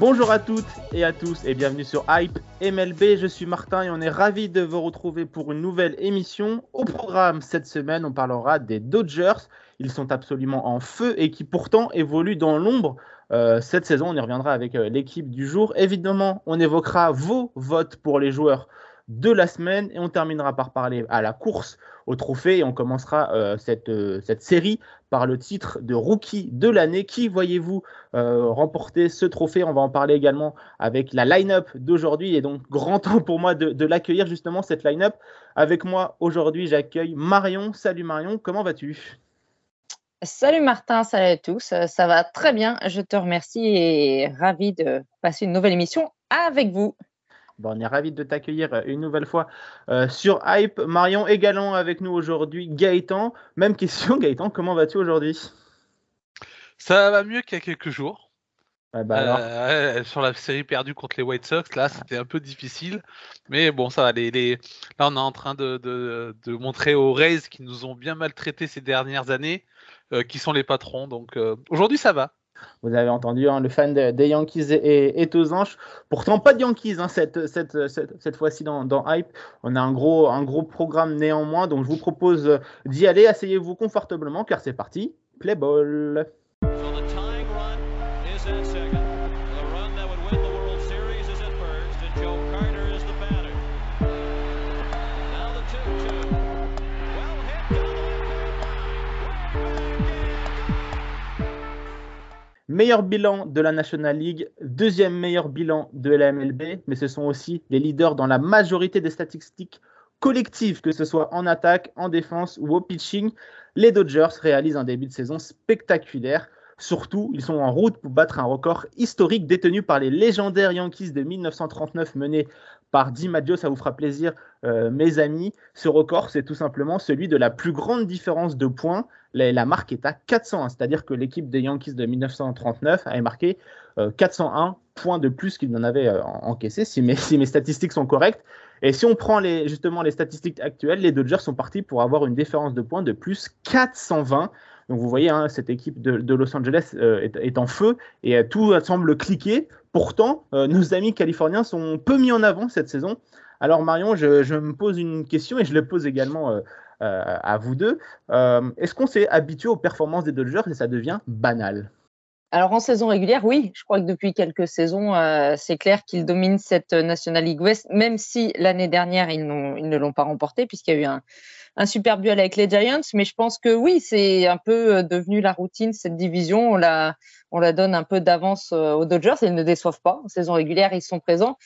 Bonjour à toutes et à tous et bienvenue sur Hype MLB. Je suis Martin et on est ravi de vous retrouver pour une nouvelle émission. Au programme cette semaine, on parlera des Dodgers. Ils sont absolument en feu et qui pourtant évoluent dans l'ombre. Euh, cette saison, on y reviendra avec euh, l'équipe du jour. Évidemment, on évoquera vos votes pour les joueurs de la semaine et on terminera par parler à la course au trophée et on commencera euh, cette, euh, cette série par le titre de rookie de l'année. Qui voyez-vous euh, remporter ce trophée? On va en parler également avec la line-up d'aujourd'hui et donc grand temps pour moi de, de l'accueillir justement cette line-up. Avec moi aujourd'hui, j'accueille Marion. Salut Marion, comment vas-tu? Salut Martin, salut à tous. Ça va très bien. Je te remercie et ravi de passer une nouvelle émission avec vous. Bon, on est ravi de t'accueillir une nouvelle fois euh, sur Hype. Marion également avec nous aujourd'hui. Gaëtan, même question Gaëtan, comment vas-tu aujourd'hui? Ça va mieux qu'il y a quelques jours. Ah bah alors, Euh, sur la série perdue contre les White Sox, là, c'était un peu difficile. Mais bon, ça va. Les, les- Là, on est en train de, de- de montrer aux Rays qui nous ont bien maltraités ces dernières années, euh, qui sont les patrons. Donc euh, aujourd'hui, ça va. Vous avez entendu hein, le fan de- des Yankees est, aux anges. Pourtant, pas de Yankees hein, cette, fois-ci dans, Hype. On a un gros, un gros programme néanmoins. Donc, je vous propose d'y aller. Asseyez-vous confortablement car c'est parti. Play ball. Meilleur bilan de la National League, deuxième meilleur bilan de la MLB, mais ce sont aussi les leaders dans la majorité des statistiques collectives, que ce soit en attaque, en défense ou au pitching. Les Dodgers réalisent un début de saison spectaculaire. Surtout, ils sont en route pour battre un record historique détenu par les légendaires Yankees de 1939 menés par DiMaggio. Ça vous fera plaisir, euh, mes amis. Ce record, c'est tout simplement celui de la plus grande différence de points. La, marque est à 401, c'est-à-dire que l'équipe des Yankees de 1939 avait marqué euh, 401 points de plus qu'il n'en avait euh, en- encaissé, si mes, statistiques sont correctes. Et si on prend justement les statistiques actuelles, les Dodgers sont partis pour avoir une différence de points de plus 420. Donc vous voyez, hein, cette équipe de, Los Angeles euh, est, en feu et euh, tout semble cliquer. Pourtant, euh, nos amis californiens sont peu mis en avant cette saison. Alors Marion, je, me pose une question et je le pose également euh, euh, à vous deux. Est-ce qu'on s'est habitué aux performances des Dodgers et ça devient banal? Alors en saison régulière, oui, je crois que depuis quelques saisons, c'est clair qu'ils dominent cette National League West, même si l'année dernière, ils ne l'ont pas remporté puisqu'il y a eu un, un super duel avec les Giants. Mais je pense que oui, c'est un peu euh, devenu la routine, cette division. On la, on la donne un peu d'avance euh, aux Dodgers ils ne déçoivent pas. En saison régulière, ils sont présents.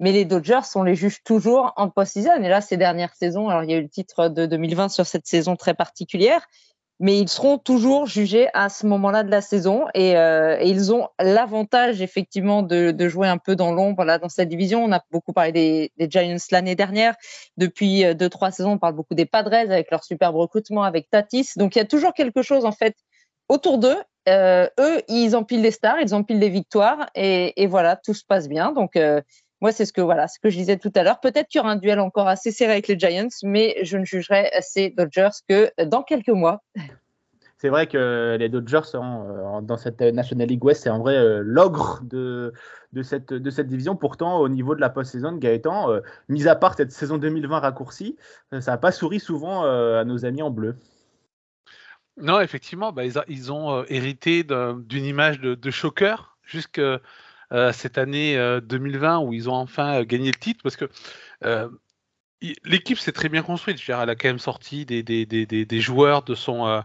Mais les Dodgers, on les juge toujours en post-season. Et là, ces dernières saisons, alors il y a eu le titre de 2020 sur cette saison très particulière mais ils seront toujours jugés à ce moment-là de la saison et, euh, et ils ont l'avantage effectivement de, de jouer un peu dans l'ombre là dans cette division. On a beaucoup parlé des, des Giants l'année dernière. Depuis euh, deux trois saisons, on parle beaucoup des Padres avec leur superbe recrutement avec Tatis. Donc il y a toujours quelque chose en fait autour d'eux. Euh, eux, ils empilent les stars, ils empilent les victoires et, et voilà, tout se passe bien. Donc euh, moi, c'est ce que voilà, ce que je disais tout à l'heure. Peut-être qu'il y aura un duel encore assez serré avec les Giants, mais je ne jugerai ces Dodgers que dans quelques mois. C'est vrai que les Dodgers sont, dans cette National League West, c'est en vrai euh, l'ogre de, de, cette, de cette division. Pourtant, au niveau de la post-saison, Gaëtan, euh, mis à part cette saison 2020 raccourcie, euh, ça n'a pas souri souvent euh, à nos amis en bleu. Non, effectivement, bah, ils, a- ils ont euh, hérité d'un- d'une image de, de choqueur jusque euh, cette année euh, 2020 où ils ont enfin euh, gagné le titre parce que euh, l'équipe s'est très bien construite. Elle a quand même sorti des, joueurs de son, euh,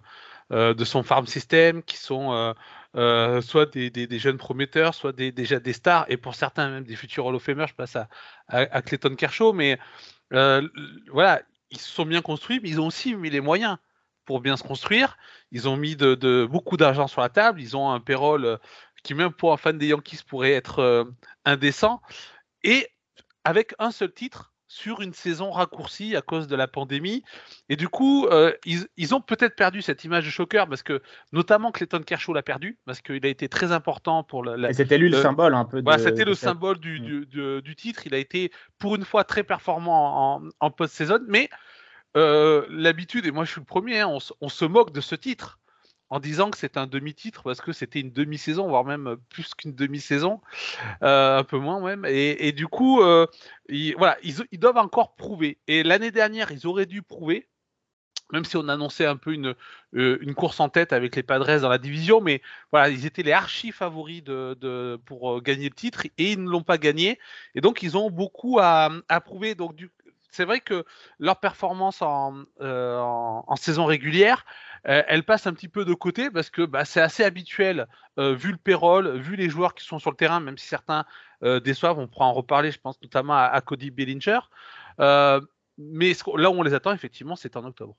euh, farm system qui sont euh, euh, soit des, jeunes prometteurs, soit déjà des stars et pour certains même des futurs Hall of Famers. Je passe à, Clayton Kershaw, mais euh, voilà, ils se sont bien construits, mais ils ont aussi mis les moyens pour bien se construire. Ils ont mis beaucoup d'argent sur la table. Ils ont un payroll euh, qui même pour un fan des Yankees pourrait être indécent, et avec un seul titre sur une saison raccourcie à cause de la pandémie. Et du coup, euh, ils, ont peut-être perdu cette image de choker parce que, notamment, Clayton Kershaw l'a perdu parce qu'il a été très important pour la. et c'était lui le, symbole un peu. De, c'était le symbole du, mm. du, titre. Il a été pour une fois très performant en, en post-saison, mais euh, l'habitude, et moi je suis le premier, hein, on, se moque de ce titre en disant que c'est un demi-titre parce que c'était une demi-saison, voire même plus qu'une demi-saison, euh, un peu moins même. Et, du coup, euh, ils, voilà, ils, doivent encore prouver. Et l'année dernière, ils auraient dû prouver, même si on annonçait un peu une, euh, course en tête avec les Padres dans la division, mais voilà, ils étaient les archi favoris pour gagner le titre et ils ne l'ont pas gagné. Et donc, ils ont beaucoup à, prouver. Donc, c'est vrai que leur performance en saison régulière, euh, elle passe un petit peu de côté parce que bah, c'est assez habituel, euh, vu le payroll, vu les joueurs qui sont sur le terrain, même si certains euh, déçoivent, on pourra en reparler, je pense notamment à, Cody Bellinger. mais là où on les attend, effectivement, c'est en octobre.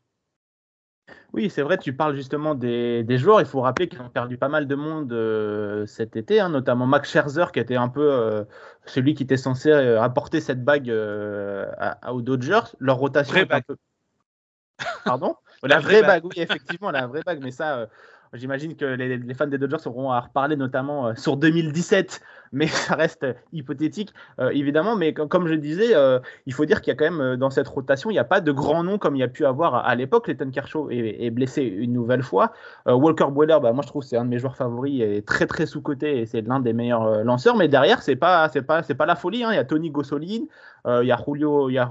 Oui, c'est vrai, tu parles justement des, joueurs. Il faut rappeler qu'ils ont perdu pas mal de monde cet été, hein, notamment Max Scherzer, qui était un peu celui qui était censé apporter cette bague aux Dodgers. Leur rotation est un peu. Pardon? La, vraie bague. oui, effectivement, la vraie bague. Mais ça, euh, j'imagine que les, fans des Dodgers auront à reparler notamment euh, sur 2017 mais ça reste hypothétique, euh, évidemment. Mais comme je disais, euh, il faut dire qu'il y a quand même euh, dans cette rotation, il n'y a pas de grand nom comme il y a pu avoir à, l'époque. Letton Kershaw est, blessé une nouvelle fois. Walker Buehler, bah, moi je trouve c'est un de mes joueurs favoris, et très très sous-coté et c'est l'un des meilleurs lanceurs. Mais derrière, c'est pas c'est pas c'est pas la folie. Hein. Il y a Tony Gossolin, il y a Julio il y a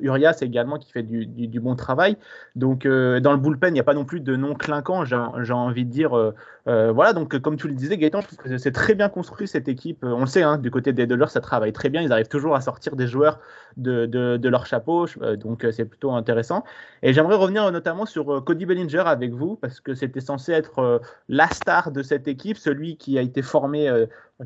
Urias également qui fait du, du, bon travail. Donc dans le bullpen, il n'y a pas non plus de nom clinquant. J'ai envie de dire voilà. Donc comme tu le disais, Gaëtan, je trouve que c'est très bien construit cette équipe euh, on le sait, hein, du côté des Dodgers, ça travaille très bien. Ils arrivent toujours à sortir des joueurs de, leur chapeau, euh, donc euh, c'est plutôt intéressant. Et j'aimerais revenir notamment sur Cody Bellinger avec vous, parce que c'était censé être la star de cette équipe, celui qui a été formé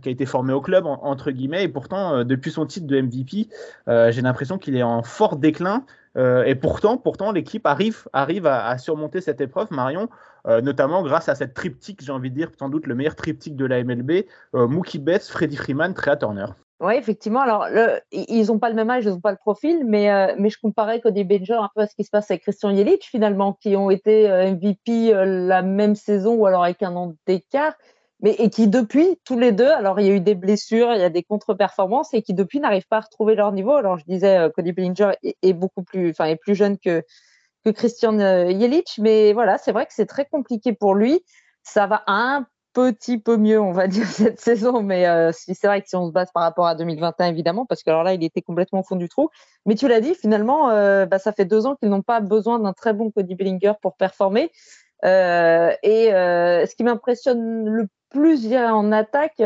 qui a été formé au club entre guillemets et pourtant depuis son titre de MVP j'ai l'impression qu'il est en fort déclin et pourtant pourtant l'équipe arrive arrive à, surmonter cette épreuve Marion euh, notamment grâce à cette triptyque, j'ai envie de dire, sans doute le meilleur triptyque de la MLB, euh, Mookie Betts, Freddie Freeman, Trea Turner. Oui, effectivement. Alors, ils n'ont pas le même âge, ils n'ont pas le profil, mais, euh, mais je comparais Cody Bellinger un peu à ce qui se passe avec Christian Yelich, finalement, qui ont été MVP la même saison ou alors avec un an d'écart, mais et qui depuis, tous les deux, alors il y a eu des blessures, il y a des contre-performances, et qui depuis n'arrivent pas à retrouver leur niveau. Alors, je disais, Cody Bellinger est, beaucoup plus, enfin, est plus jeune que, que Christian euh, Jelic. Mais voilà, c'est vrai que c'est très compliqué pour lui. Ça va un petit peu mieux, on va dire, cette saison. Mais euh, c'est vrai que si on se base par rapport à 2021, évidemment, parce que alors là, il était complètement au fond du trou. Mais tu l'as dit, finalement, euh, bah, ça fait deux ans qu'ils n'ont pas besoin d'un très bon Cody Bellinger pour performer. et ce qui m'impressionne le plus, je dirais, en attaque,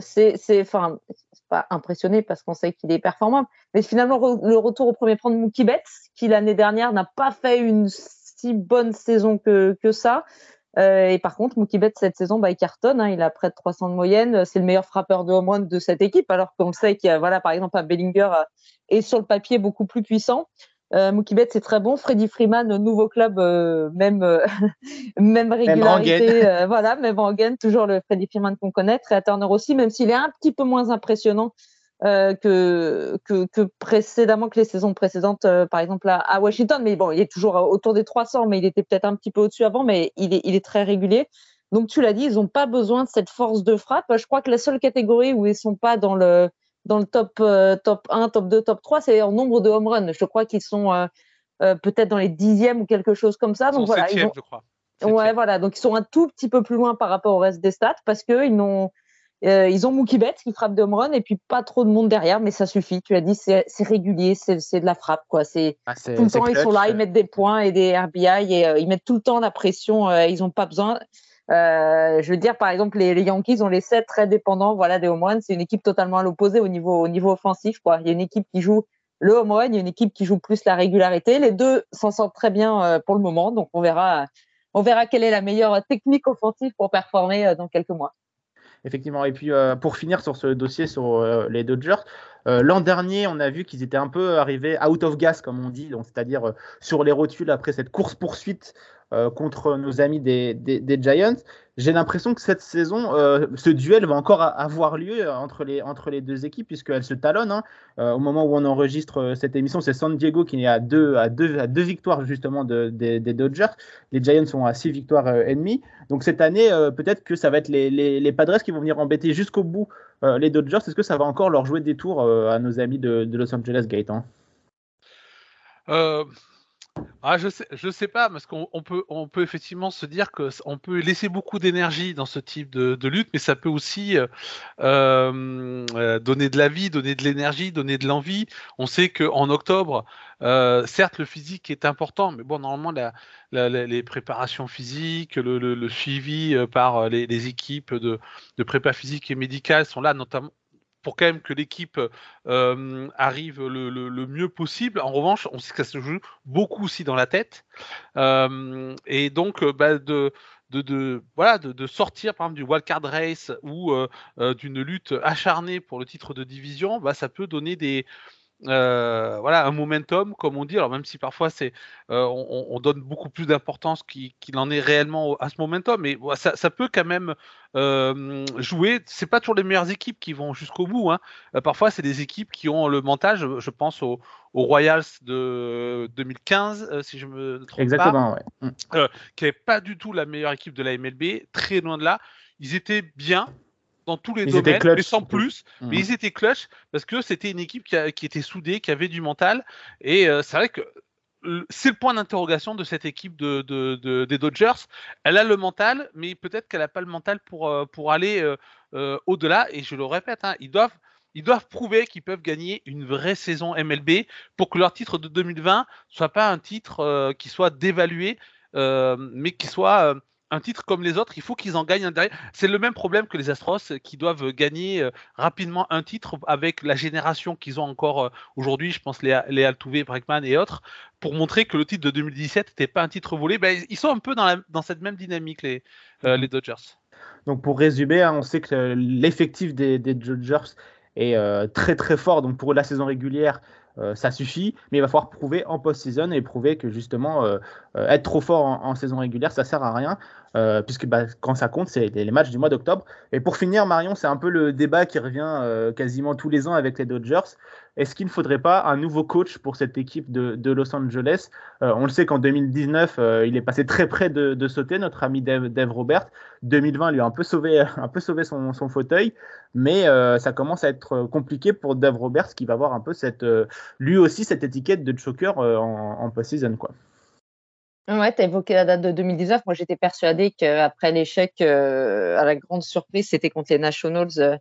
c'est, enfin, pas impressionné parce qu'on sait qu'il est performant. Mais finalement, le retour au premier plan de Mookie Betts, qui l'année dernière n'a pas fait une si bonne saison que, que ça. Euh, et par contre, Mookie Betts, cette saison, bah, il cartonne. Hein, il a près de 300 de moyenne. C'est le meilleur frappeur de home run de cette équipe. Alors qu'on sait qu'il y a, voilà, par exemple, Bellinger euh, est sur le papier beaucoup plus puissant. Euh, Mookie Betts, c'est très bon. Freddy Freeman, nouveau club, euh, même, euh, même régularité. Euh, voilà, même Rangen, toujours le Freddy Freeman qu'on connaît. Trey Turner aussi, même s'il est un petit peu moins impressionnant que, que, que, précédemment, que les saisons précédentes, par exemple à, à, Washington. Mais bon, il est toujours autour des 300, mais il était peut-être un petit peu au-dessus avant, mais il est, il est très régulier. Donc, tu l'as dit, ils n'ont pas besoin de cette force de frappe. Je crois que la seule catégorie où ils sont pas dans le dans le top, euh, top 1, top 2, top 3, c'est en nombre de home runs. Je crois qu'ils sont euh, euh, peut-être dans les dixièmes ou quelque chose comme ça. Donc, voilà, ils ont... je crois. Ouais, voilà. Donc, ils sont un tout petit peu plus loin par rapport au reste des stats parce qu'ils n'ont. ils ont Mookie Betts qui frappe de home run et puis pas trop de monde derrière, mais ça suffit. Tu as dit, c'est régulier, c'est de la frappe. Quoi. C'est ah, tout le temps, ils sont là, ils mettent des points et des RBI et ils mettent tout le temps la pression. ils n'ont pas besoin. Euh, je veux dire, par exemple, les, Yankees, ont les sept très dépendants voilà, des home runs. C'est une équipe totalement à l'opposé au niveau, au niveau offensif. Il y a une équipe qui joue le home run, il y a une équipe qui joue plus la régularité. Les deux s'en sortent très bien euh, pour le moment. Donc, on verra, on verra quelle est la meilleure technique offensive pour performer euh, dans quelques mois. Effectivement. Et puis, pour finir sur ce dossier sur les Dodgers, l'an dernier, on a vu qu'ils étaient un peu arrivés out of gas, comme on dit, c'est-à-dire sur les rotules après cette course-poursuite euh, contre nos amis des, Giants. J'ai l'impression que cette saison, euh, ce duel va encore avoir lieu entre les, deux équipes, puisqu'elles se talonnent. Hein. Euh, au moment où on enregistre cette émission, c'est San Diego qui est à deux, victoires justement de, des, Dodgers. Les Giants sont à six victoires ennemies. Donc cette année, peut-être que ça va être les, les, Padres qui vont venir embêter jusqu'au bout les Dodgers. Est-ce que ça va encore leur jouer des tours à nos amis de, de Los Angeles, Gaëtan? Ah, je sais, je sais pas, parce qu'on peut, on peut effectivement se dire que on peut laisser beaucoup d'énergie dans ce type de, lutte, mais ça peut aussi euh, euh, donner de la vie, donner de l'énergie, donner de l'envie. On sait qu'en octobre, euh, certes, le physique est important, mais bon, normalement, les préparations physiques, le, suivi par les, équipes de, de prépa physique et médicale sont là, notamment pour quand même que l'équipe euh, arrive le, mieux possible. En revanche, on sait que ça se joue beaucoup aussi dans la tête. Euh, et donc, euh, bah, de, de, voilà, de, sortir par exemple du wildcard race ou d'une lutte acharnée pour le titre de division, bah, ça peut donner des, euh, voilà, un momentum, comme on dit. Alors même si parfois c'est, euh, on, donne beaucoup plus d'importance qu'il en est réellement à ce momentum, mais ça, peut quand même euh, jouer. C'est pas toujours les meilleures équipes qui vont jusqu'au bout. Hein. parfois, c'est des équipes qui ont le mental. Je, pense aux, Royals de 2015, si je me trompe Exactement, pas, mm. qui n'avait pas du tout la meilleure équipe de la MLB, très loin de là. Ils étaient bien, dans tous les domaines, mais sans plus. Mais mhm. ils étaient clutch parce que c'était une équipe qui, était soudée, qui avait du mental. Et euh, c'est vrai que c'est le point d'interrogation de cette équipe de, des Dodgers. Elle a le mental, mais peut-être qu'elle n'a pas le mental pour, euh, pour aller euh, au-delà. Et je le répète, hein, ils doivent ils doivent prouver qu'ils peuvent gagner une vraie saison MLB pour que leur titre de 2020 soit pas un titre qui soit dévalué, mais qui soit un titre comme les autres, il faut qu'ils en gagnent un derrière. C'est le même problème que les Astros qui doivent gagner euh, rapidement un titre avec la génération qu'ils ont encore euh, aujourd'hui. Je pense les, les Altuve, Breckman et autres, pour montrer que le titre de 2017 n'était pas un titre volé. Ben, ils sont un peu dans, dans cette même dynamique, les, euh, les Dodgers. Donc pour résumer, hein, on sait que l'effectif des, des, Dodgers est très très fort. Donc pour la saison régulière, euh, ça suffit, mais il va falloir prouver en post-season et prouver que justement euh, euh, être trop fort en, saison régulière, ça sert à rien, puisque bah, quand ça compte, c'est les, matchs du mois d'octobre. Et pour finir, Marion, c'est un peu le débat qui revient quasiment tous les ans avec les Dodgers. Est-ce qu'il ne faudrait pas un nouveau coach pour cette équipe de, Los Angeles? On le sait qu'en 2019, il est passé très près de, sauter, notre ami Dave, Robert. 2020 lui a un peu sauvé, un peu sauvé son, fauteuil, mais ça commence à être compliqué pour Dave Roberts qui va avoir un peu lui aussi cette étiquette de choker euh, en, en post-season. Quoi. Ouais, tu as évoqué la date de 2019. Moi, j'étais persuadée qu'après l'échec, euh, à la grande surprise, c'était contre les Nationals euh,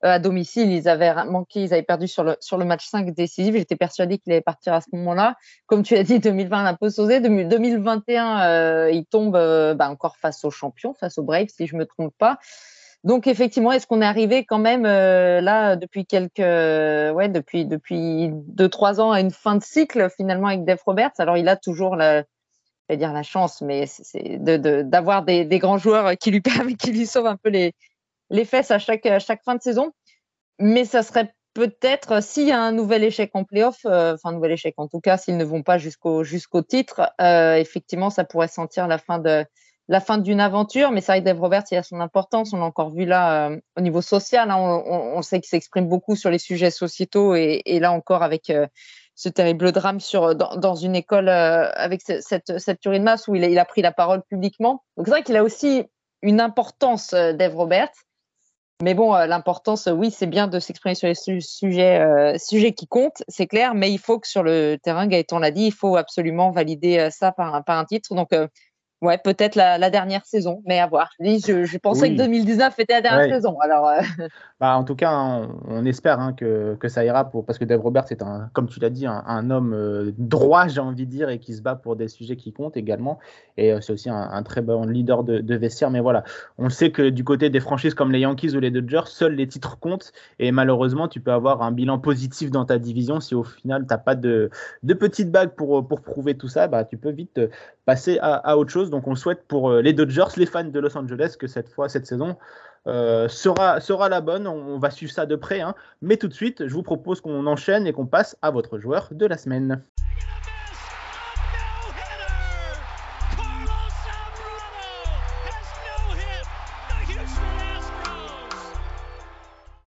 à domicile. Ils avaient manqué, ils avaient perdu sur le, sur le match 5 décisif. J'étais persuadée qu'il allait partir à ce moment-là. Comme tu as dit, 2020, un peu sausé. 2021, il tombe bah, encore face aux champions, face aux Braves, si je me trompe pas. Donc effectivement, est-ce qu'on est arrivé quand même euh, là depuis quelques, ouais, depuis depuis deux trois ans à une fin de cycle finalement avec Dave Roberts? Alors il a toujours la, je dire la chance, mais c'est d'avoir de, des, des, grands joueurs qui lui permettent, qui lui sauvent un peu les les fesses à chaque à chaque fin de saison. Mais ça serait peut-être s'il y a un nouvel échec en playoff, euh, enfin un nouvel échec en tout cas, s'ils ne vont pas jusqu'au jusqu'au titre, euh, effectivement, ça pourrait sentir la fin de la fin d'une aventure, mais vrai que Dave Roberts, il a son importance. On l'a encore vu là euh, au niveau social. Hein, on, sait qu'il s'exprime beaucoup sur les sujets sociétaux et, là encore avec euh, ce terrible drame sur dans, une école euh, avec cette, cette tuerie de masse où il a, il a pris la parole publiquement. Donc c'est vrai qu'il a aussi une importance, Dave Roberts. Mais bon, l'importance, oui, c'est bien de s'exprimer sur les sujets, sujets qui comptent, c'est clair, mais il faut que sur le terrain, Gaëtan l'a dit, il faut absolument valider ça par, par un titre. Donc, Ouais, peut-être la, dernière saison, mais à voir. Je, je pensais que 2019 était la dernière saison. Alors, euh. bah, en tout cas, on, espère hein, que, que, ça ira pour parce que Dave Roberts est un, comme tu l'as dit, un, homme euh, droit, j'ai envie de dire, et qui se bat pour des sujets qui comptent également. Et euh, c'est aussi un, très bon leader de, de, vestiaire. Mais voilà, on sait que du côté des franchises comme les Yankees ou les Dodgers, seuls les titres comptent. Et malheureusement, tu peux avoir un bilan positif dans ta division si au final tu n'as pas de, de petite bague pour, pour prouver tout ça. Bah, tu peux vite passer à, à autre chose. Donc on souhaite pour euh, les Dodgers, les fans de Los Angeles, que cette fois, cette saison euh, sera, sera la bonne. On, va suivre ça de près. Hein. Mais tout de suite, je vous propose qu'on enchaîne et qu'on passe à votre joueur de la semaine.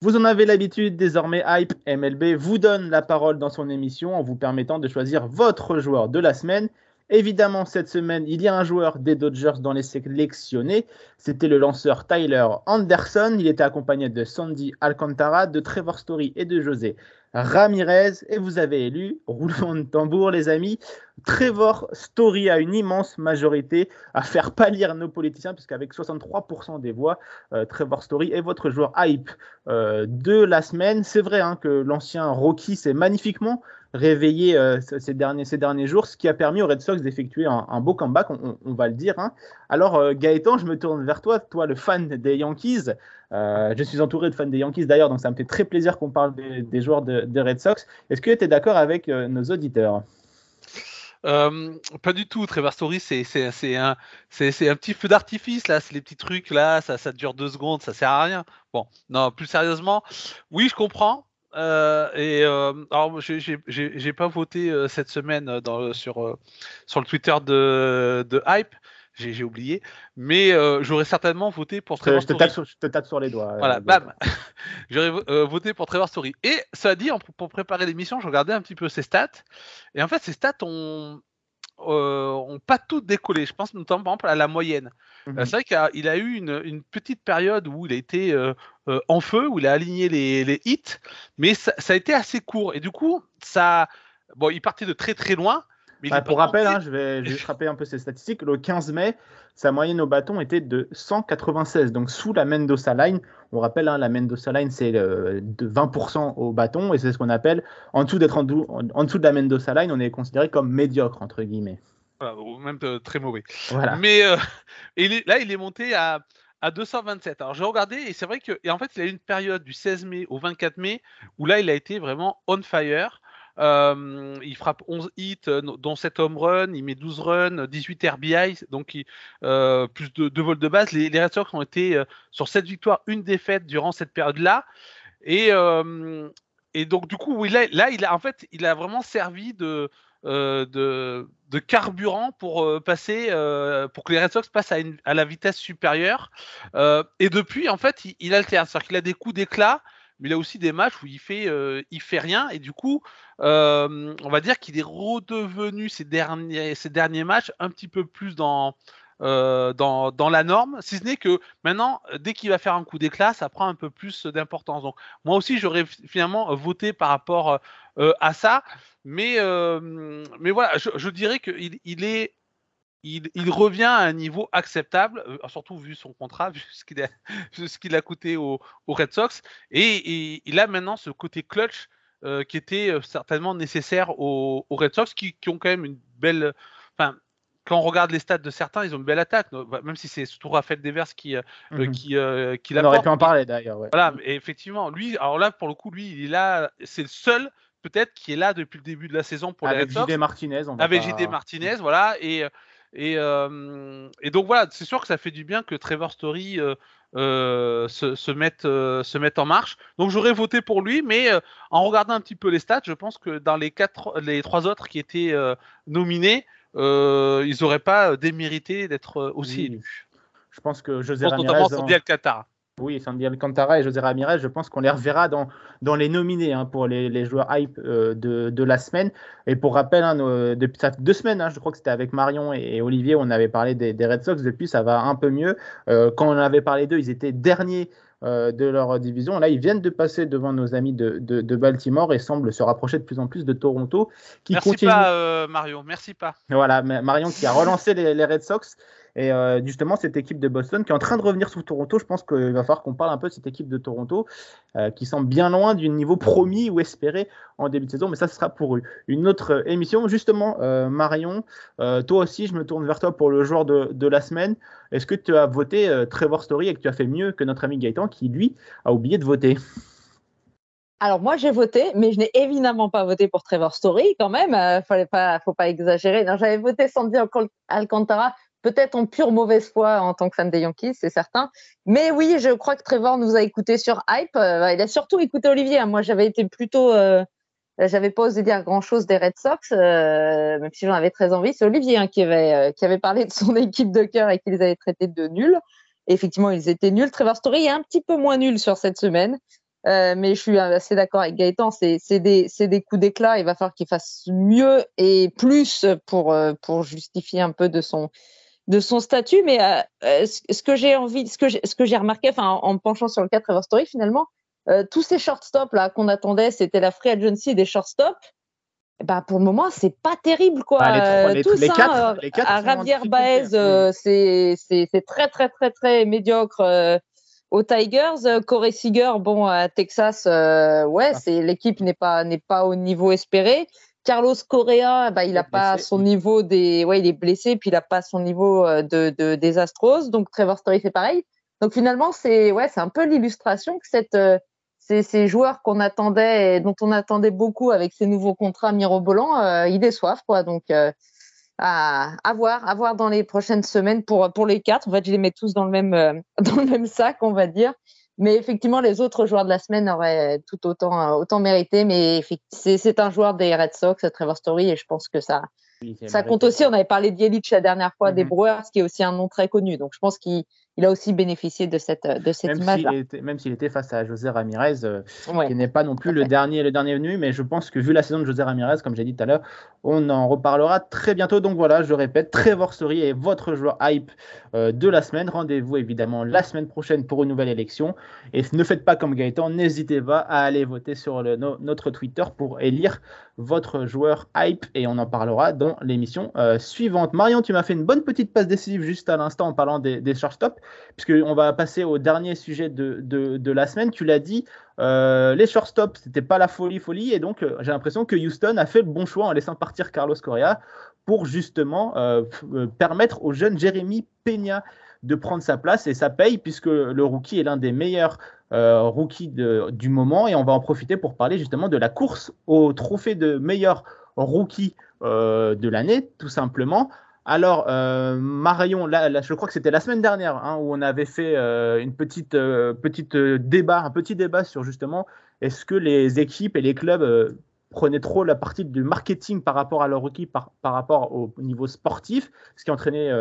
Vous en avez l'habitude, désormais Hype MLB vous donne la parole dans son émission en vous permettant de choisir votre joueur de la semaine. Évidemment, cette semaine, il y a un joueur des Dodgers dans les sélectionnés. C'était le lanceur Tyler Anderson. Il était accompagné de Sandy Alcantara, de Trevor Story et de José Ramirez. Et vous avez élu, roulement de tambour les amis, Trevor Story a une immense majorité à faire pâlir nos politiciens, puisqu'avec 63% des voix, euh, Trevor Story est votre joueur hype euh, de la semaine. C'est vrai hein, que l'ancien Rocky s'est magnifiquement réveillé euh, ces, derniers, ces derniers jours, ce qui a permis aux Red Sox d'effectuer un, beau comeback, on, va le dire. Hein. Alors Gaëtan, je me tourne vers toi, toi le fan des Yankees. je suis entouré de fans des Yankees d'ailleurs, donc ça me fait très plaisir qu'on parle des, joueurs des de Red Sox. Est-ce que tu es d'accord avec nos auditeurs? Euh, pas du tout, Trevor Story, c'est un, un petit feu d'artifice, là, c'est les petits trucs, là, ça, ça dure deux secondes, ça sert à rien. Bon, non, plus sérieusement, oui, je comprends. Euh, et euh, alors, j'ai pas voté euh, cette semaine dans, sur, sur le Twitter de, de Hype j'ai oublié. Mais euh, j'aurais certainement voté pour Trevor je te, Story. Tape sur, je te tape sur les doigts. Voilà, bam J'aurais euh, voté pour Trevor Story. Et ça dit, pour préparer l'émission, je regardais un petit peu ses stats. Et en fait, ses stats ont, euh, ont pas toutes décollé. Je pense notamment par exemple à la moyenne. Mhm. C'est vrai qu'il a, eu une, une, petite période où il a été en feu, où il a aligné les, les hits, mais ça, ça, a été assez court. Et du coup, ça, bon, il partait de très très loin, bah, pour rappel, hein, je vais juste rappeler un peu ces statistiques. Le 15 mai, sa moyenne au bâton était de 196, donc sous la Mendoza Line. On rappelle, hein, la Mendoza Line, c'est de 20% au bâton, et c'est ce qu'on appelle, en dessous d'être en, en, dessous de la Mendoza Line, on est considéré comme médiocre, entre guillemets. ou même euh, très mauvais. Voilà. Mais euh, là, il est monté à, à 227. Alors j'ai regardé et c'est vrai que et en fait il a eu une période du 16 mai au 24 mai où là il a été vraiment on fire. Euh, il frappe 11 hits, euh, dont 7 home runs, il met 12 runs, 18 RBI, donc euh, plus de 2 vols de base. Les, Red Sox ont été sur 7 victoires, une défaite durant cette période-là. Et, donc du coup, là, il a vraiment servi de, carburant pour que les Red Sox passent à, à la vitesse supérieure. et depuis, en fait, il, il alterne, c'est-à-dire qu'il a des coups d'éclat mais il a aussi des matchs où il fait, euh, il fait rien et du coup, euh, on va dire qu'il est redevenu ces derniers, ces derniers matchs un petit peu plus dans, euh, dans, dans, la norme, si ce n'est que maintenant, dès qu'il va faire un coup d'éclat, ça prend un peu plus d'importance. Donc, moi aussi, j'aurais finalement voté par rapport à ça, mais, mais voilà, je, dirais qu'il il est il, revient à un niveau acceptable, euh, surtout vu son contrat, vu ce qu'il a, coûté aux au Red Sox. Et, il a maintenant ce côté clutch euh, qui était euh, certainement nécessaire aux, Red Sox, qui, ont quand même une belle. Enfin, quand on regarde les stats de certains, ils ont une belle attaque, bah, même si c'est surtout Raphaël Devers qui, mmh qui, qui On aurait pu en parler d'ailleurs. Voilà, mais effectivement, lui, alors là, pour le coup, lui, il est là, c'est le seul peut-être qui est là depuis le début de la saison pour les Red Sox. Martinez, avec JD Martinez, voilà, et et, et, donc voilà, c'est sûr que ça fait du bien que Trevor Story euh, euh, se, se, mette, euh, se mette en marche. Donc j'aurais voté pour lui, mais en regardant un petit peu les stats, je pense que dans les, quatre, les trois autres qui étaient nominés, ils n'auraient pas démérité d'être aussi élus. Je pense que José Ramirez. Notamment en... Qatar. Oui, Sandy Alcantara et José Ramirez, je pense qu'on les reverra dans, dans les nominés hein, pour les, les, joueurs hype euh, de, de, la semaine. Et pour rappel, hein, depuis ça deux semaines, hein, je crois que c'était avec Marion et, Olivier, on avait parlé des, des, Red Sox. Depuis, ça va un peu mieux. Euh, quand on avait parlé d'eux, ils étaient derniers euh, de leur division. Là, ils viennent de passer devant nos amis de, de, de, Baltimore et semblent se rapprocher de plus en plus de Toronto. Qui Merci continue... pas, Marion. Merci pas. Voilà, Marion qui a relancé les, les Red Sox. Et euh, justement, cette équipe de Boston qui est en train de revenir sur Toronto, je pense qu'il va falloir qu'on parle un peu de cette équipe de Toronto euh, qui semble bien loin du niveau promis ou espéré en début de saison, mais ça, ce sera pour une autre émission. Justement, euh, Marion, toi aussi, je me tourne vers toi pour le joueur de, la semaine. Est-ce que tu as voté Trevor Story et que tu as fait mieux que notre ami Gaëtan qui, lui, a oublié de voter? Alors moi j'ai voté, mais je n'ai évidemment pas voté pour Trevor Story quand même. Il fallait pas, faut pas exagérer. J'avais voté Sandy Alcantara peut-être en pure mauvaise foi en tant que fan des Yankees, c'est certain. Mais oui, je crois que Trevor nous a écouté sur Hype. Euh, il a surtout écouté Olivier. Hein. Moi, j'avais été plutôt, euh, j'avais pas osé dire grand chose des Red Sox, euh, même si j'en avais très envie. C'est Olivier hein, qui avait qui avait parlé de son équipe de cœur et qui les avait traités de nuls. effectivement, ils étaient nuls. Trevor Story est un petit peu moins nul sur cette semaine. mais je suis assez d'accord avec Gaëtan. C'est des, des, coups d'éclat. Il va falloir qu'il fasse mieux et plus pour, pour justifier un peu de son, de son statut. Mais ce que j'ai envie, ce que j'ai remarqué, enfin, en, me penchant sur le cas Trevor Story, finalement, tous ces shortstops là qu'on attendait, c'était la free agency des shortstops. Bah pour le moment, c'est pas terrible quoi. Bah, les, Tous, les, hein, quatre, les quatre à Javier Baez, euh, c'est très très très très médiocre euh, aux Tigers. Euh, Corey Seager, bon à Texas, euh, ouais, ah. c'est l'équipe n'est pas n'est pas au niveau espéré. Carlos Correa, bah, il n'a pas son niveau des, ouais, il est blessé, puis il n'a pas son niveau de, de, des Astros. Donc Trevor Story fait pareil. Donc finalement, c'est ouais, c'est un peu l'illustration que cette ces, joueurs qu'on attendait et dont on attendait beaucoup avec ces nouveaux contrats mirobolants, euh, ils déçoivent quoi. Donc euh, à, voir, à voir dans les prochaines semaines pour pour les quatre. En fait, je les mets tous dans le même euh, dans le même sac, on va dire. Mais effectivement, les autres joueurs de la semaine auraient tout autant autant mérité. Mais c'est un joueur des Red Sox, Trevor Story, et je pense que ça ça compte aussi. On avait parlé d'Yelich la dernière fois des mm-hmm. Brewers, qui est aussi un nom très connu. Donc je pense qu'il il a aussi bénéficié de cette, de cette image. même s'il était face à José Ramirez, euh, qui n'est pas non plus le dernier, le dernier venu, mais je pense que vu la saison de José Ramirez, comme j'ai dit tout à l'heure, on en reparlera très bientôt. Donc voilà, je répète, Trevor Story est votre joueur hype euh, de la semaine. Rendez-vous évidemment la semaine prochaine pour une nouvelle élection. Et ne faites pas comme Gaëtan, n'hésitez pas à aller voter sur le, notre Twitter pour élire votre joueur hype et on en parlera dans l'émission euh, suivante. Marion, tu m'as fait une bonne petite passe décisive juste à l'instant en parlant des, des shortstops, puisqu'on va passer au dernier sujet de, la semaine. Tu l'as dit, euh, les shortstops, c'était pas la folie, folie, et donc euh, j'ai l'impression que Houston a fait le bon choix en laissant partir Carlos Correa pour justement permettre au jeune Jérémy Peña de prendre sa place et ça paye puisque le rookie est l'un des meilleurs euh, rookie du moment et on va en profiter pour parler justement de la course au trophée de meilleur rookie euh, de l'année, tout simplement. Alors, euh, Marion, je crois que c'était la semaine dernière hein, où on avait fait une petite, petite débat, un petit débat sur justement est-ce que les équipes et les clubs prenaient trop la partie du marketing par rapport à leur rookie, par, rapport au niveau sportif, ce qui entraînait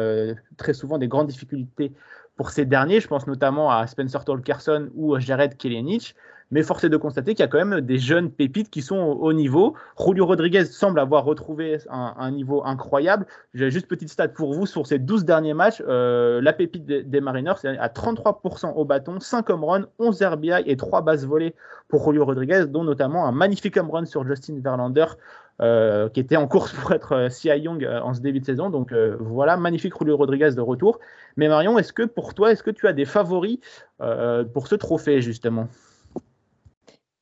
très souvent des grandes difficultés pour ces derniers. Je pense notamment à Spencer Tolkerson ou Jared Kelenic. Mais force est de constater qu'il y a quand même des jeunes pépites qui sont au, niveau. Julio Rodriguez semble avoir retrouvé un, niveau incroyable. J'ai juste petite stat pour vous sur ces 12 derniers matchs. Euh, la pépite des, Mariners, c'est à 33% au bâton, 5 home runs, 11 RBI et 3 bases volées pour Julio Rodriguez, dont notamment un magnifique home run sur Justin Verlander euh, qui était en course pour être euh, CI Young en ce début de saison. Donc voilà, magnifique Julio Rodriguez de retour. Mais Marion, est-ce que pour toi, est-ce que tu as des favoris pour ce trophée justement?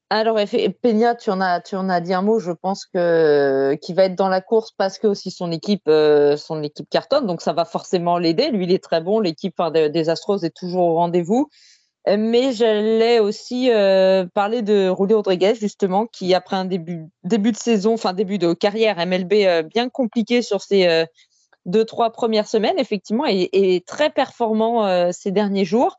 Alors, Peña, tu en as, tu en as dit un mot. Je pense que qu'il va être dans la course parce que aussi son équipe, son équipe cartonne, donc ça va forcément l'aider. Lui, il est très bon. L'équipe des Astros est toujours au rendez-vous. Mais j'allais aussi euh, parler de Julio Rodriguez, justement, qui après un début, début de saison, enfin début de carrière MLB euh, bien compliqué sur ses euh, deux, trois premières semaines, effectivement, est très performant ces derniers jours.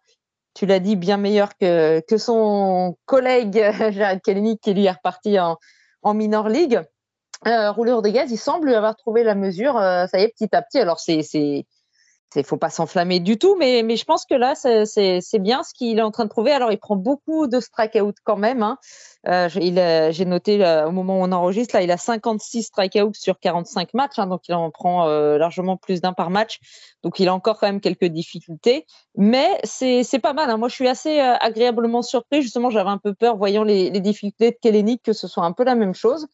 Tu l'as dit, bien meilleur que, que son collègue Jared Kelly, qui lui est reparti en, en minor league. Julio Rodriguez, il semble avoir trouvé la mesure, ça y est, petit à petit. Alors, c'est il faut pas s'enflammer du tout, mais, mais je pense que là, c'est bien ce qu'il est en train de prouver. Alors, il prend beaucoup de strikeouts quand même. Hein. Euh, J'ai noté au moment où on enregistre, là, il a 56 strikeouts sur 45 matchs, hein, donc il en prend euh, largement plus d'un par match. Donc, il a encore quand même quelques difficultés, mais c'est pas mal. Hein. Moi, je suis assez euh, agréablement surpris. Justement, j'avais un peu peur, voyant les, les difficultés de Kellenic, que ce soit un peu la même chose.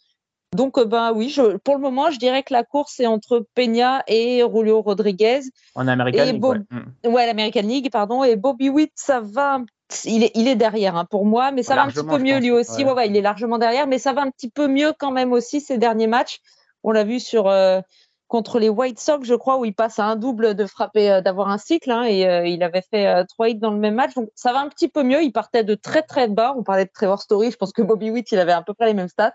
Donc, euh, ben oui, je, pour le moment, je dirais que la course est entre Peña et Julio Rodriguez. En American League. Mm. Ouais, l'American League, pardon. Et Bobby Witt, ça va. Il est, il est derrière hein, pour moi, mais ça va un petit peu mieux lui aussi. Ouais. Ouais, il est largement derrière, mais ça va un petit peu mieux quand même aussi ces derniers matchs. On l'a vu sur euh, contre les White Sox, je crois, où il passe à un double de frapper, euh, d'avoir un cycle. Hein, et il avait fait trois hits dans le même match. Donc ça va un petit peu mieux. Il partait de très très bas. On parlait de Trevor Story. Je pense que Bobby Witt, il avait à peu près les mêmes stats.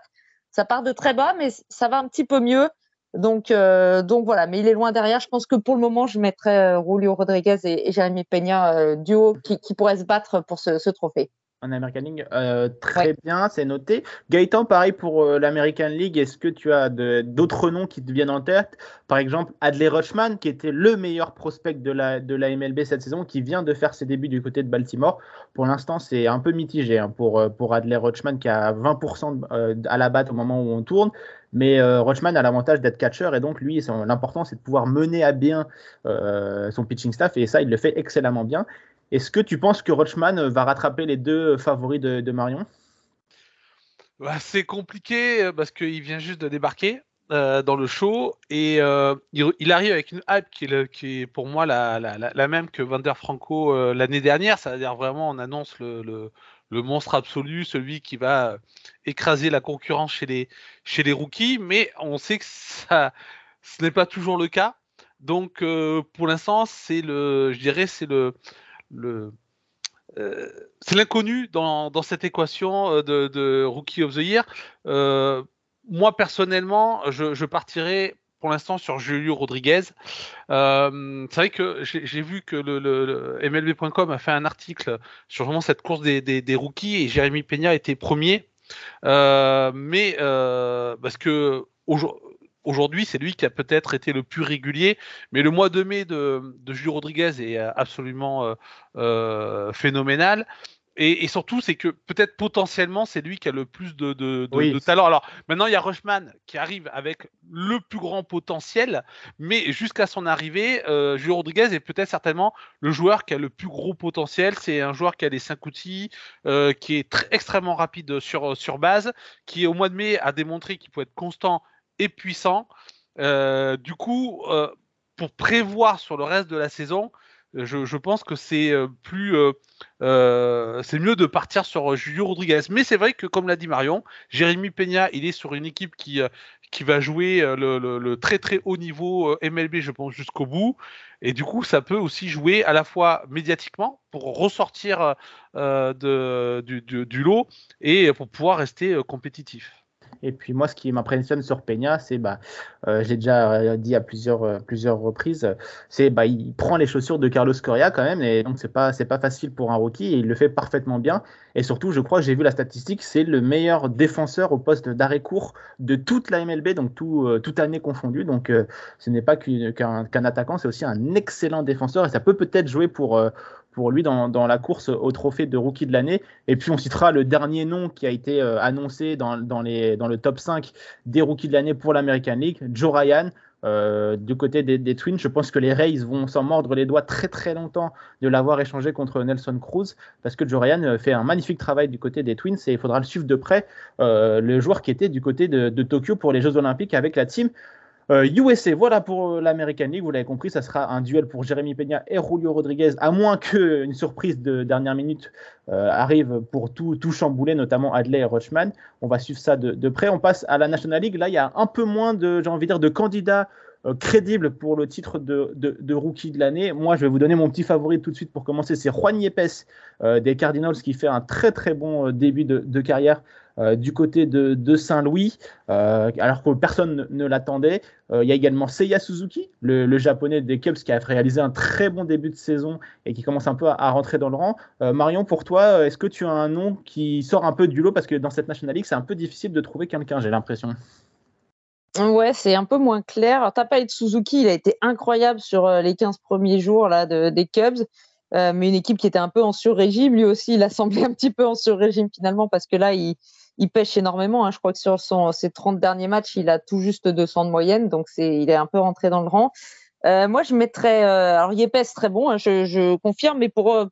Ça part de très bas, mais ça va un petit peu mieux. Donc, euh, donc voilà, mais il est loin derrière. Je pense que pour le moment, je mettrais euh, Julio Rodriguez et, Jérémy Peña euh, duo qui, qui pourraient se battre pour ce trophée. En American League, euh, très bien, c'est noté. Gaëtan, pareil pour euh, l'American League, est-ce que tu as d'autres noms qui te viennent en tête? Par exemple, Adley Rutschman, qui était le meilleur prospect de la, de la MLB cette saison, qui vient de faire ses débuts du côté de Baltimore. Pour l'instant, c'est un peu mitigé hein, pour, euh, pour Adley Rutschman, qui a 20% à la batte au moment où on tourne. Mais Rochman a l'avantage d'être catcher et donc lui, l'important c'est de pouvoir mener à bien son pitching staff et ça, il le fait excellemment bien. Est-ce que tu penses que Rochman va rattraper les deux favoris de, Marion? Bah, C'est compliqué euh, parce qu'il vient juste de débarquer euh, dans le show et euh, il, arrive avec une hype qui est, pour moi la, même que Vander Franco l'année dernière. C'est-à-dire vraiment, on annonce le, monstre absolu, celui qui va écraser la concurrence chez les, rookies, mais on sait que ce n'est pas toujours le cas. Donc pour l'instant, je dirais, c'est le euh, c'est l'inconnu dans, cette équation euh, de, Rookie of the Year. Euh, moi, personnellement, je, je partirais pour l'instant sur Julio Rodriguez. C'est vrai que j'ai vu que le, MLB.com a fait un article sur vraiment cette course des, rookies et Jérémy Peña était premier. Mais parce que aujourd'hui Aujourd'hui, c'est lui qui a peut-être été le plus régulier, mais le mois de mai de, de Julio Rodriguez est euh, absolument euh, euh, phénoménal. Et, surtout, c'est que peut-être potentiellement, c'est lui qui a le plus de, de, talent. Alors maintenant, il y a Rushman qui arrive avec le plus grand potentiel, mais jusqu'à son arrivée, euh, Julio Rodriguez est peut-être certainement le joueur qui a le plus gros potentiel. C'est un joueur qui a les cinq outils, qui est très, extrêmement rapide sur, sur base, qui au mois de mai a démontré qu'il peut être constant et puissant. Euh, du coup, euh, pour prévoir sur le reste de la saison, je, pense que c'est euh, plus, c'est mieux de partir sur Julio Rodriguez. Mais c'est vrai que, comme l'a dit Marion, Jérémy Peña, il est sur une équipe qui qui va jouer le, très très haut niveau MLB, je pense, jusqu'au bout. Et du coup, ça peut aussi jouer à la fois médiatiquement pour ressortir de, du, lot et pour pouvoir rester compétitif. Et puis moi, ce qui m'impressionne sur Peña, c'est, bah, euh, j'ai déjà euh, dit à plusieurs, euh, plusieurs reprises, c'est bah, il prend les chaussures de Carlos Correa quand même, et donc c'est pas, c'est pas facile pour un rookie, et il le fait parfaitement bien. Et surtout, je crois j'ai vu la statistique, c'est le meilleur défenseur au poste d'arrêt court de toute la MLB, donc tout, toute année confondue. Donc ce n'est pas qu'un attaquant, c'est aussi un excellent défenseur, et ça peut peut-être jouer pour pour lui dans, la course au trophée de rookie de l'année. Et puis on citera le dernier nom qui a été euh, annoncé dans, le top 5 des rookies de l'année pour l'American League, Joe Ryan. Euh, du côté des, Twins, je pense que les Rays vont s'en mordre les doigts très très longtemps de l'avoir échangé contre Nelson Cruz parce que Joe Ryan euh, fait un magnifique travail du côté des Twins et il faudra le suivre de près. Le joueur qui était du côté de, Tokyo pour les Jeux Olympiques avec la team USA, euh, voilà pour euh, l'American League, vous l'avez compris, ça sera un duel pour Jérémy Peña et Julio Rodriguez, à moins qu'une surprise de dernière minute euh, arrive pour tout, tout chambouler, notamment Adley et Rochman. On va suivre ça de, près. On passe à la National League. Là, il y a un peu moins de, j'ai envie de dire, de candidats crédibles pour le titre de, rookie de l'année. Moi, je vais vous donner mon petit favori tout de suite pour commencer. C'est Juan Yepes des Cardinals qui fait un très très bon début de, carrière euh, du côté de, Saint-Louis, euh, alors que personne ne, l'attendait. Euh, il y a également Seiya Suzuki, le, japonais des Cubs, qui a réalisé un très bon début de saison et qui commence un peu à, rentrer dans le rang. Marion, pour toi, est-ce que tu as un nom qui sort un peu du lot? Parce que dans cette National League, c'est un peu difficile de trouver quelqu'un, j'ai l'impression. Ouais, c'est un peu moins clair. Alors, t'as de Suzuki, il a été incroyable sur les 15 premiers jours là, des Cubs. Mais une équipe qui était un peu en sur-régime. Lui aussi, il a semblé un petit peu en sur-régime finalement parce que là, il, pêche énormément. Hein. Je crois que sur ses 30 derniers matchs, il a tout juste 200 de moyenne, donc il est un peu rentré dans le rang. Euh, moi, je mettrais. Euh, alors, Yepes, très bon, hein, je, confirme, mais pour, euh,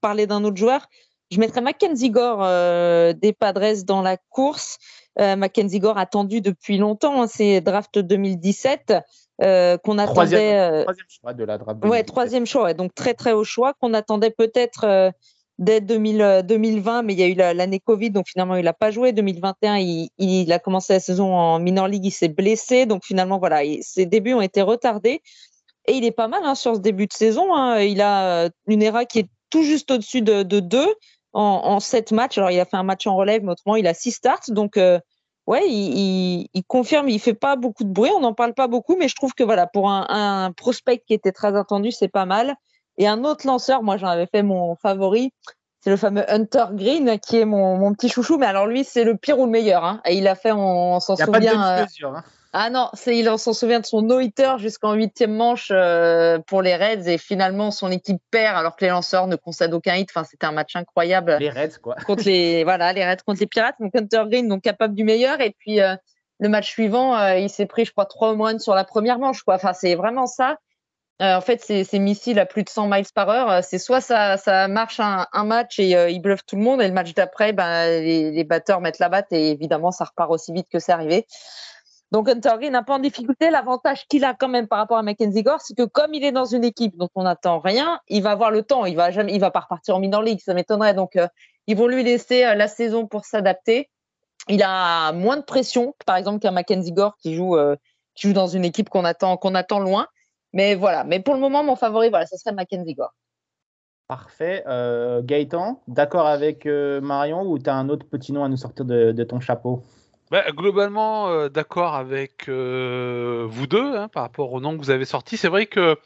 parler d'un autre joueur, je mettrais Mackenzie Gore euh, des Padres dans la course. Euh, Mackenzie Gore attendu depuis longtemps, hein, c'est draft 2017 euh, qu'on attendait. Troisième, choix de la draft. Ouais, troisième choix, donc très très haut choix qu'on attendait peut-être dès 2020, euh, mais il y a eu l'année Covid, donc finalement il n'a pas joué. 2021, il, il, a commencé la saison en minor league, il s'est blessé, donc finalement voilà, ses débuts ont été retardés. Et il est pas mal hein, sur ce début de saison. Hein. Il a euh, une ERA qui est tout juste au-dessus de, de 2 en, en 7 matchs. Alors il a fait un match en relève, mais autrement il a 6 starts. Donc euh, ouais, il, il, confirme, il fait pas beaucoup de bruit, on n'en parle pas beaucoup, mais je trouve que voilà, pour un, un prospect qui était très attendu, c'est pas mal. Et un autre lanceur, moi j'en avais fait mon favori, c'est le fameux Hunter Green qui est mon, mon, petit chouchou. Mais alors lui, c'est le pire ou le meilleur. Hein. Et il a fait, on, s'en souvient. Pas de hein. Ah non, c'est il s'en souvient de son no-hitter jusqu'en huitième manche euh, pour les Reds et finalement son équipe perd alors que les lanceurs ne concèdent aucun hit. Enfin, c'était un match incroyable. Les Reds quoi. Contre les voilà les Reds contre les Pirates. Donc Hunter Green donc capable du meilleur et puis euh, le match suivant euh, il s'est pris je crois trois moines sur la première manche quoi. Enfin c'est vraiment ça. en fait, ces missiles à plus de 100 miles par heure, c'est soit ça, ça marche un, un match et ils bluffent tout le monde, et le match d'après, ben, les, les, batteurs mettent la batte et évidemment, ça repart aussi vite que c'est arrivé. Donc Hunter n'a pas en difficulté. L'avantage qu'il a quand même par rapport à Mackenzie Gore, c'est que comme il est dans une équipe dont on n'attend rien, il va avoir le temps. Il va va pas repartir en minor league, ça m'étonnerait. Donc euh, ils vont lui laisser euh, la saison pour s'adapter. Il a moins de pression, par exemple, qu'un Mackenzie Gore qui joue, euh, qui joue dans une équipe qu'on attend, qu'on attend loin. Mais voilà. Mais pour le moment, mon favori, voilà, ce serait Mackenzie Gore. Parfait. Gaëtan, d'accord avec Marion ou tu as un autre petit nom à nous sortir de ton chapeau? Bah, globalement, euh, d'accord avec euh, vous deux hein, par rapport au nom que vous avez sorti. C'est vrai que,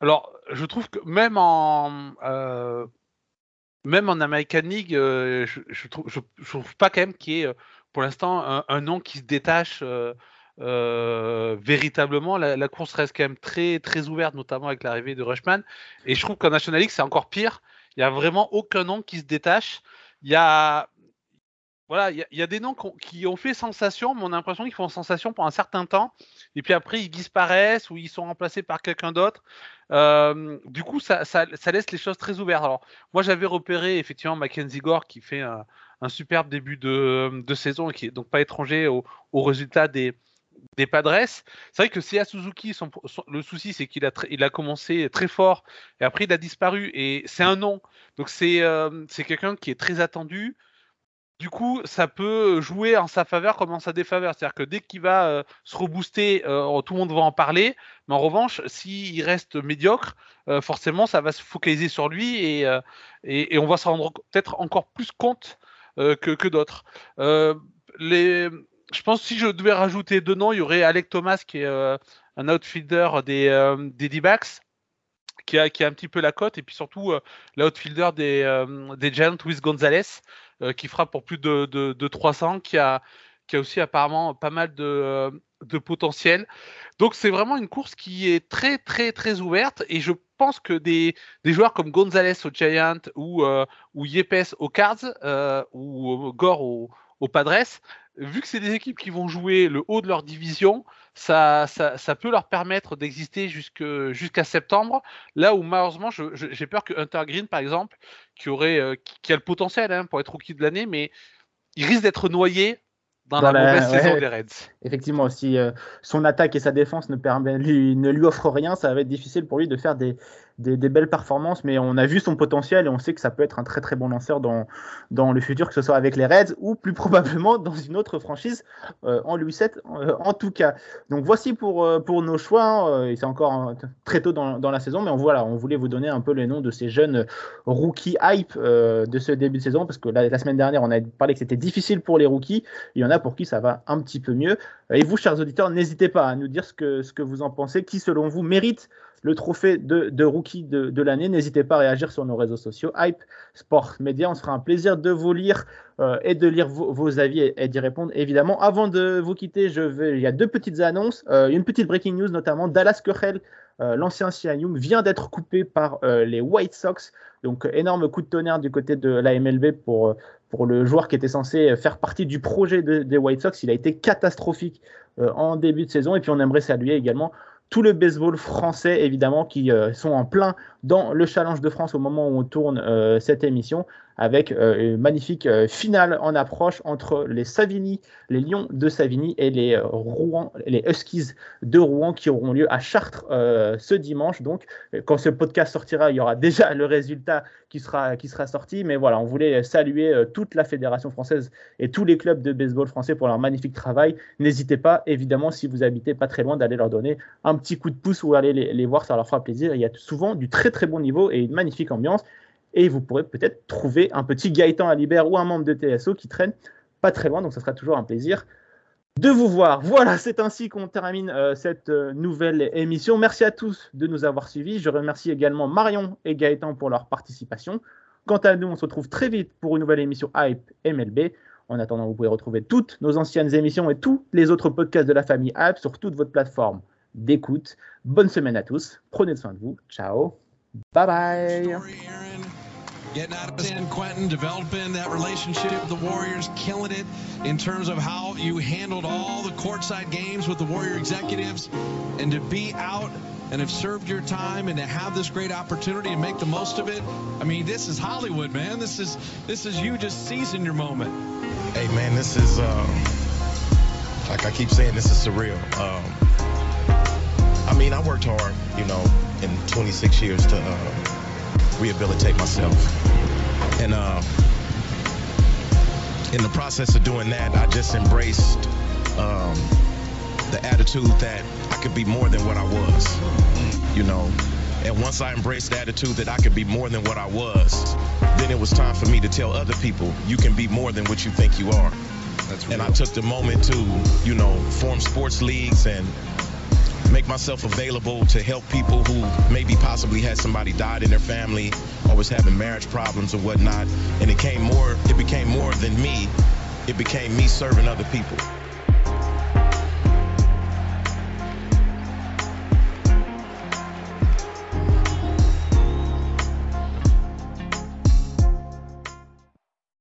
alors, je trouve que même en euh, même en American League, je, je, trouve, pas quand même qu'il y ait pour l'instant un, nom qui se détache véritablement. La, course reste quand même très très ouverte, notamment avec l'arrivée de Rushman. Et je trouve qu'en National League, c'est encore pire. Il n'y a vraiment aucun nom qui se détache. Il y a voilà, il y, a des noms qui ont fait sensation, mais on a l'impression qu'ils font sensation pour un certain temps, et puis après ils disparaissent ou ils sont remplacés par quelqu'un d'autre. Euh, du coup, ça, laisse les choses très ouvertes. Alors, moi j'avais repéré effectivement Mackenzie Gore qui fait un, superbe début de, saison et qui est donc pas étranger au, résultat des, des. C'est vrai que Seiya Suzuki, le souci, c'est qu'il a, il a commencé très fort et après il a disparu. Et c'est un nom. Donc c'est euh, quelqu'un qui est très attendu du coup, ça peut jouer en sa faveur comme en sa défaveur. C'est-à-dire que dès qu'il va euh, se rebooster, euh, tout le monde va en parler. Mais en revanche, s'il reste médiocre, euh, forcément, ça va se focaliser sur lui et, et, on va se rendre peut-être encore plus compte que, que d'autres. Je pense que si je devais rajouter deux noms, il y aurait Alec Thomas qui est un outfielder des, des D-backs. Qui a, qui a, un petit peu la cote, et puis surtout l'outfielder des, des Giants, Luis Gonzalez, euh, qui frappe pour plus de, de, 300, qui a, qui a aussi apparemment pas mal de, euh, de potentiel. Donc c'est vraiment une course qui est très très très ouverte et je pense que des, des joueurs comme Gonzalez au Giant ou, euh, ou Yepes au Cards ou Gore au, au Padres, vu que c'est des équipes qui vont jouer le haut de leur division, ça, ça, peut leur permettre d'exister jusqu'à septembre. Là où malheureusement, j'ai peur que Hunter Green, par exemple, qui, aurait, euh, qui, a le potentiel hein, pour être rookie de l'année, mais il risque d'être noyé dans, la, mauvaise saison des Reds. Effectivement, si euh, son attaque et sa défense ne, permet, lui, ne lui offrent rien, ça va être difficile pour lui de faire des, des, belles performances, mais on a vu son potentiel et on sait que ça peut être un très très bon lanceur dans, dans le futur, que ce soit avec les Reds ou plus probablement dans une autre franchise euh, en Louis 7 euh, en tout cas. Donc voici pour, euh, pour nos choix, hein, et c'est encore très tôt dans, dans, la saison, mais on, voilà, on voulait vous donner un peu les noms de ces jeunes rookies hype de ce début de saison, parce que la, la semaine dernière on a parlé que c'était difficile pour les rookies, il y en a pour qui ça va un petit peu mieux. Et vous, chers auditeurs, n'hésitez pas à nous dire ce que, ce que vous en pensez, qui selon vous mérite le trophée de, rookie de, l'année. N'hésitez pas à réagir sur nos réseaux sociaux. Hype Sport Media, on se fera un plaisir de vous lire euh, et de lire vos, avis et, d'y répondre. Évidemment, avant de vous quitter, il y a deux petites annonces. Euh, une petite breaking news, notamment Dallas Keuchel, euh, l'ancien Young, vient d'être coupé par les White Sox. Donc, énorme coup de tonnerre du côté de la MLB pour le joueur qui était censé faire partie du projet des White Sox. Il a été catastrophique en début de saison. Et puis, on aimerait saluer également tout le baseball français, évidemment, qui euh, sont en plein dans le Challenge de France au moment où on tourne euh, cette émission avec euh, une magnifique euh, finale en approche entre les Savigny, les Lions de Savigny et les Rouen, les Huskies de Rouen qui auront lieu à Chartres ce dimanche. Donc, quand ce podcast sortira, il y aura déjà le résultat qui sera, qui sera sorti. Mais voilà, on voulait saluer toute la fédération française et tous les clubs de baseball français pour leur magnifique travail. N'hésitez pas, évidemment, si vous habitez pas très loin, d'aller leur donner un petit coup de pouce ou aller les, les voir, ça leur fera plaisir. Il y a souvent du très très bon niveau et une magnifique ambiance et vous pourrez peut-être trouver un petit Gaëtan Alibert ou un membre de TSO qui traîne pas très loin, donc ça sera toujours un plaisir de vous voir. Voilà, c'est ainsi qu'on termine euh, cette euh, nouvelle émission. Merci à tous de nous avoir suivis. Je remercie également Marion et Gaëtan pour leur participation. Quant à nous, on se retrouve très vite pour une nouvelle émission Hype MLB. En attendant, vous pouvez retrouver toutes nos anciennes émissions et tous les autres podcasts de la famille Hype sur toute votre plateforme d'écoute. Bonne semaine à tous. Prenez soin de vous. Ciao. Bye bye. Getting out of San Quentin, developing that relationship with the Warriors, killing it in terms of how you handled all the courtside games with the Warrior executives, and to be out and have served your time and to have this great opportunity and make the most of it. I mean, this is Hollywood, man. This is this is you just seizing your moment. Hey, man, this is uh, like I keep saying, this is surreal. Um, I mean, I worked hard, you know, in 26 years to uh, rehabilitate myself, and uh, in the process of doing that, I just embraced um, the attitude that I could be more than what I was, you know. And once I embraced the attitude that I could be more than what I was, then it was time for me to tell other people, you can be more than what you think you are. and I took the moment to, you know, form sports leagues and make myself available to help people who maybe possibly had somebody died in their family or was having marriage problems or whatnot. And it came more, it became more than me. It became me serving other people.